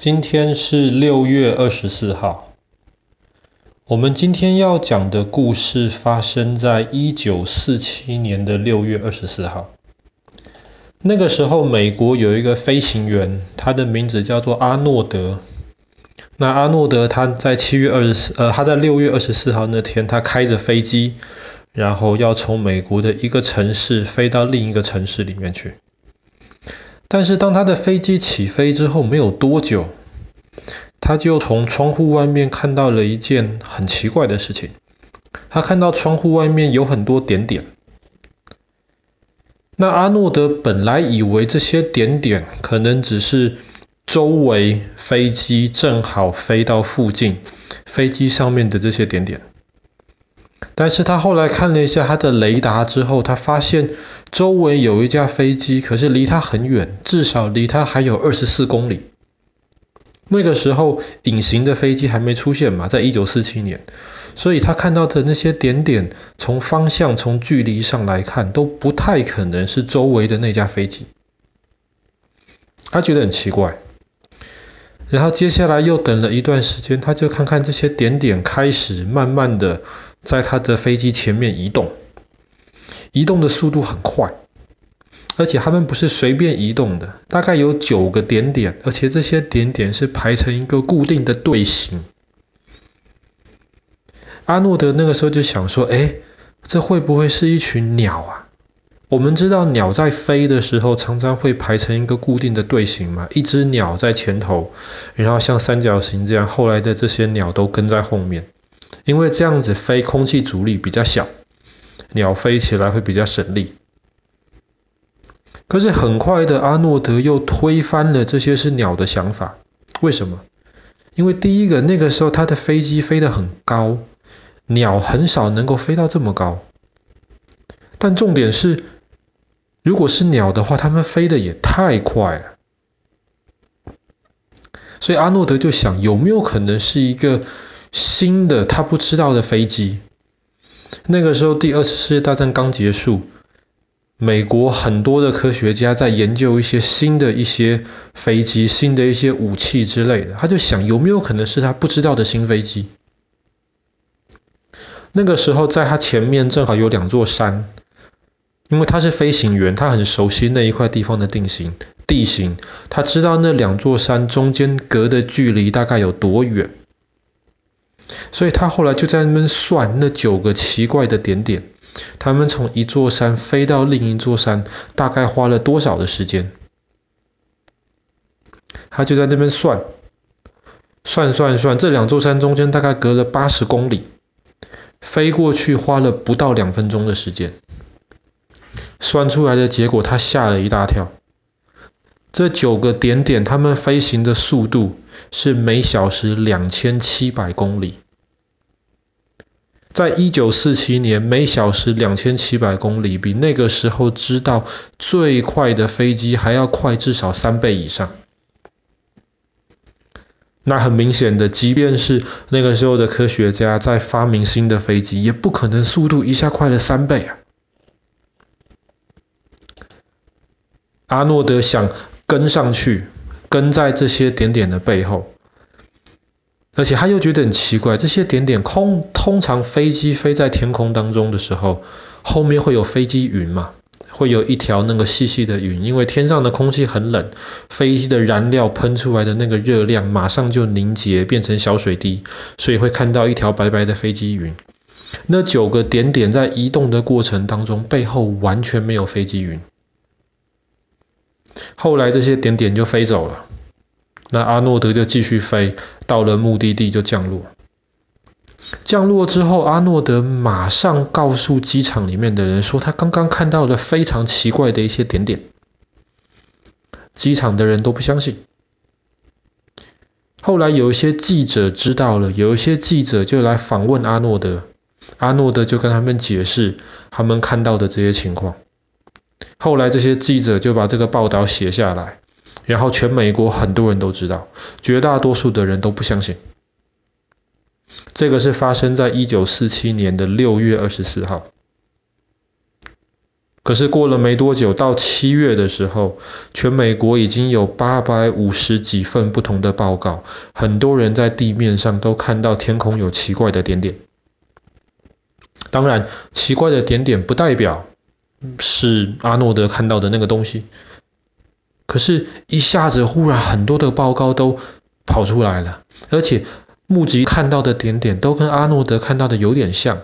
今天是六月二十四号。我们今天要讲的故事发生在一九四七年的六月二十四号。那个时候，美国有一个飞行员，他的名字叫做阿诺德。那阿诺德他在七月二十四，呃，他在六月二十四号那天，他开着飞机，然后要从美国的一个城市飞到另一个城市里面去。但是当他的飞机起飞之后没有多久，他就从窗户外面看到了一件很奇怪的事情。他看到窗户外面有很多点点。那阿诺德本来以为这些点点可能只是周围飞机正好飞到附近，飞机上面的这些点点。但是他后来看了一下他的雷达之后，他发现周围有一架飞机，可是离他很远，至少离他还有二十四公里。那个时候隐形的飞机还没出现嘛，在一九四七年，所以他看到的那些点点，从方向、从距离上来看，都不太可能是周围的那架飞机。他觉得很奇怪，然后接下来又等了一段时间，他就看看这些点点开始慢慢的。在他的飞机前面移动，移动的速度很快，而且他们不是随便移动的，大概有九个点点，而且这些点点是排成一个固定的队形。阿诺德那个时候就想说：“哎，这会不会是一群鸟啊？我们知道鸟在飞的时候常常会排成一个固定的队形嘛，一只鸟在前头，然后像三角形这样，后来的这些鸟都跟在后面。”因为这样子飞，空气阻力比较小，鸟飞起来会比较省力。可是很快的，阿诺德又推翻了这些是鸟的想法。为什么？因为第一个，那个时候他的飞机飞得很高，鸟很少能够飞到这么高。但重点是，如果是鸟的话，它们飞得也太快了。所以阿诺德就想，有没有可能是一个新的他不知道的飞机，那个时候第二次世界大战刚结束，美国很多的科学家在研究一些新的一些飞机、新的一些武器之类的，他就想有没有可能是他不知道的新飞机。那个时候在他前面正好有两座山，因为他是飞行员，他很熟悉那一块地方的地形，地形，他知道那两座山中间隔的距离大概有多远。所以他后来就在那边算那九个奇怪的点点，他们从一座山飞到另一座山，大概花了多少的时间？他就在那边算，算算算，这两座山中间大概隔了八十公里，飞过去花了不到两分钟的时间。算出来的结果，他吓了一大跳。这九个点点，他们飞行的速度是每小时两千七百公里。在一九四七年，每小时两千七百公里，比那个时候知道最快的飞机还要快至少三倍以上。那很明显的，即便是那个时候的科学家在发明新的飞机，也不可能速度一下快了三倍啊。阿诺德想。跟上去，跟在这些点点的背后，而且他又觉得很奇怪，这些点点空，通常飞机飞在天空当中的时候，后面会有飞机云嘛，会有一条那个细细的云，因为天上的空气很冷，飞机的燃料喷出来的那个热量马上就凝结变成小水滴，所以会看到一条白白的飞机云。那九个点点在移动的过程当中，背后完全没有飞机云。后来这些点点就飞走了，那阿诺德就继续飞，到了目的地就降落。降落之后，阿诺德马上告诉机场里面的人说，他刚刚看到了非常奇怪的一些点点。机场的人都不相信。后来有一些记者知道了，有一些记者就来访问阿诺德，阿诺德就跟他们解释他们看到的这些情况。后来这些记者就把这个报道写下来，然后全美国很多人都知道，绝大多数的人都不相信。这个是发生在一九四七年的六月二十四号。可是过了没多久，到七月的时候，全美国已经有八百五十几份不同的报告，很多人在地面上都看到天空有奇怪的点点。当然，奇怪的点点不代表是阿诺德看到的那个东西。可是，一下子忽然很多的报告都跑出来了，而且目击看到的点点都跟阿诺德看到的有点像。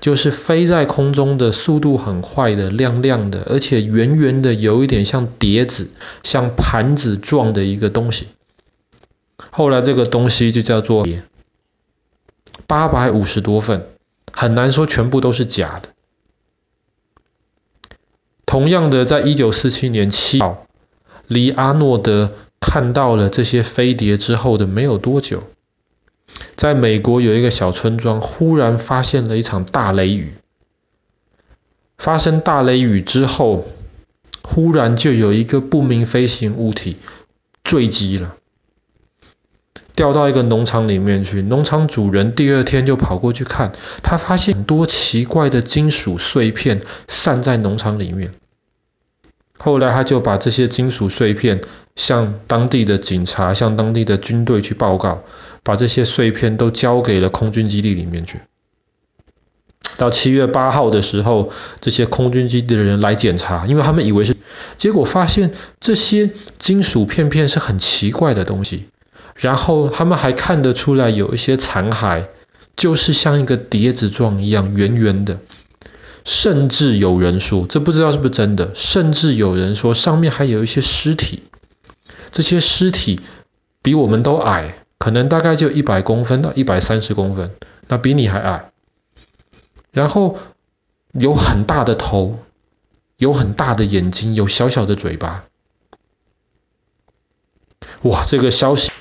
就是飞在空中的速度很快的，亮亮的，而且圆圆的，有一点像碟子、像盘子状的一个东西。后来这个东西就叫做八百五十多份，很难说全部都是假的。同样的，在一九四七年七号，离阿诺德看到了这些飞碟之后的没有多久。在美国有一个小村庄，忽然发现了一场大雷雨。发生大雷雨之后，忽然就有一个不明飞行物体坠机了，掉到一个农场里面去。农场主人第二天就跑过去看，他发现很多奇怪的金属碎片散在农场里面。后来他就把这些金属碎片向当地的警察、向当地的军队去报告。把这些碎片都交给了空军基地里面去。到七月八号的时候，这些空军基地的人来检查，因为他们以为是，结果发现这些金属片片是很奇怪的东西。然后他们还看得出来有一些残骸，就是像一个碟子状一样圆圆的。甚至有人说，这不知道是不是真的，甚至有人说上面还有一些尸体，这些尸体比我们都矮。可能大概就一百公分到一百三十公分，那比你还矮。然后有很大的头，有很大的眼睛，有小小的嘴巴。哇，这个消息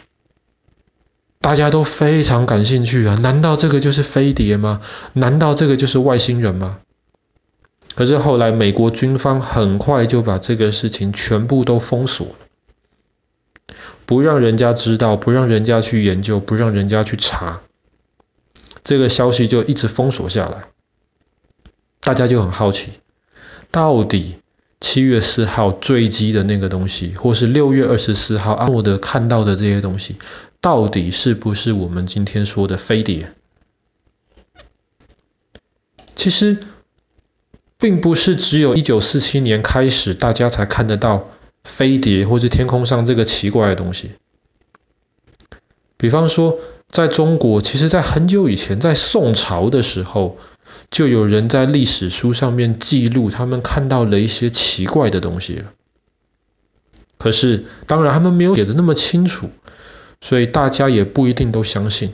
大家都非常感兴趣啊！难道这个就是飞碟吗？难道这个就是外星人吗？可是后来美国军方很快就把这个事情全部都封锁。不让人家知道，不让人家去研究，不让人家去查，这个消息就一直封锁下来。大家就很好奇，到底七月四号坠机的那个东西，或是六月二十四号阿诺德看到的这些东西，到底是不是我们今天说的飞碟？其实，并不是只有一九四七年开始，大家才看得到。飞碟或是天空上这个奇怪的东西，比方说在中国，其实在很久以前，在宋朝的时候，就有人在历史书上面记录他们看到了一些奇怪的东西了。可是当然他们没有写的那么清楚，所以大家也不一定都相信。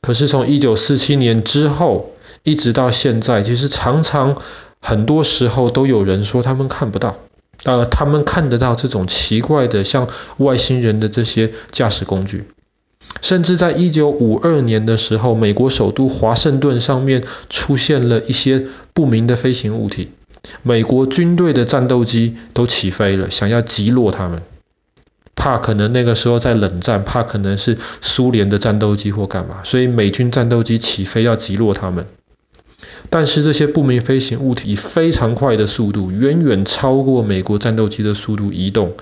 可是从一九四七年之后一直到现在，其实常常很多时候都有人说他们看不到。呃，他们看得到这种奇怪的像外星人的这些驾驶工具，甚至在一九五二年的时候，美国首都华盛顿上面出现了一些不明的飞行物体，美国军队的战斗机都起飞了，想要击落他们，怕可能那个时候在冷战，怕可能是苏联的战斗机或干嘛，所以美军战斗机起飞要击落他们。但是这些不明飞行物体以非常快的速度，远远超过美国战斗机的速度移动，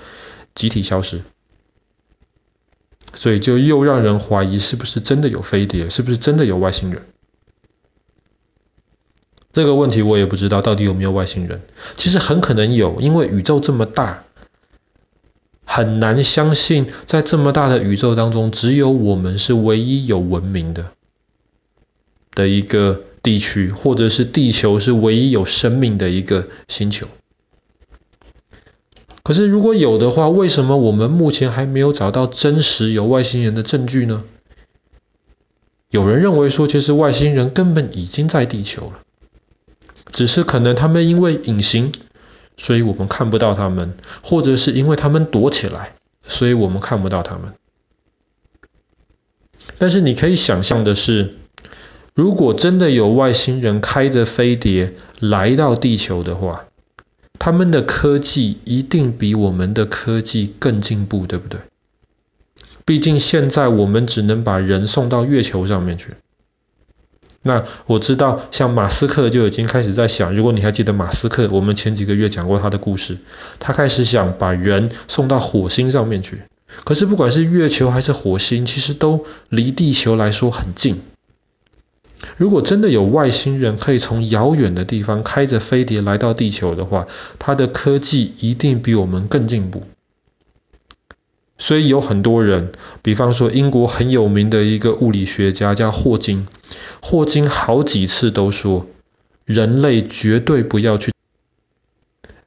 集体消失。所以就又让人怀疑是不是真的有飞碟，是不是真的有外星人？这个问题我也不知道到底有没有外星人。其实很可能有，因为宇宙这么大，很难相信在这么大的宇宙当中，只有我们是唯一有文明的的一个。地区或者是地球是唯一有生命的一个星球。可是如果有的话，为什么我们目前还没有找到真实有外星人的证据呢？有人认为说，其实外星人根本已经在地球了，只是可能他们因为隐形，所以我们看不到他们，或者是因为他们躲起来，所以我们看不到他们。但是你可以想象的是。如果真的有外星人开着飞碟来到地球的话，他们的科技一定比我们的科技更进步，对不对？毕竟现在我们只能把人送到月球上面去，那我知道，像马斯克就已经开始在想，如果你还记得马斯克，我们前几个月讲过他的故事，他开始想把人送到火星上面去。可是不管是月球还是火星，其实都离地球来说很近。如果真的有外星人可以从遥远的地方开着飞碟来到地球的话，他的科技一定比我们更进步。所以有很多人，比方说英国很有名的一个物理学家叫霍金，霍金好几次都说，人类绝对不要去，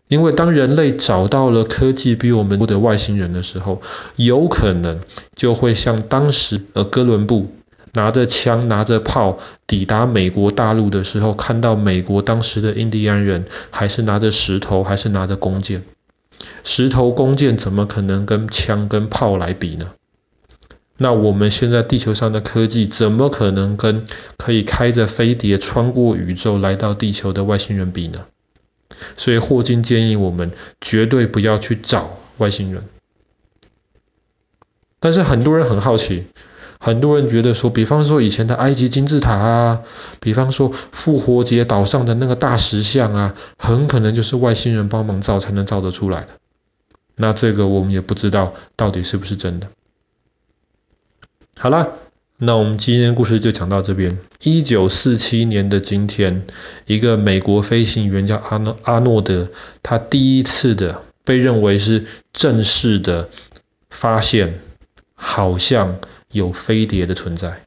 因为当人类找到了科技比我们多的外星人的时候，有可能就会像当时呃哥伦布拿着枪拿着炮抵达美国大陆的时候，看到美国当时的印第安人还是拿着石头还是拿着弓箭。石头弓箭怎么可能跟枪跟炮来比呢？那我们现在地球上的科技怎么可能跟可以开着飞碟穿过宇宙来到地球的外星人比呢？所以霍金建议我们绝对不要去找外星人。但是很多人很好奇，很多人觉得说，比方说以前的埃及金字塔啊，比方说复活节岛上的那个大石像啊，很可能就是外星人帮忙造才能造得出来的。那这个我们也不知道到底是不是真的。好啦，那我们今天故事就讲到这边。一九四七年的今天，一个美国飞行员叫阿诺阿诺德，他第一次的被认为是正式的发现，好像有飞碟的存在。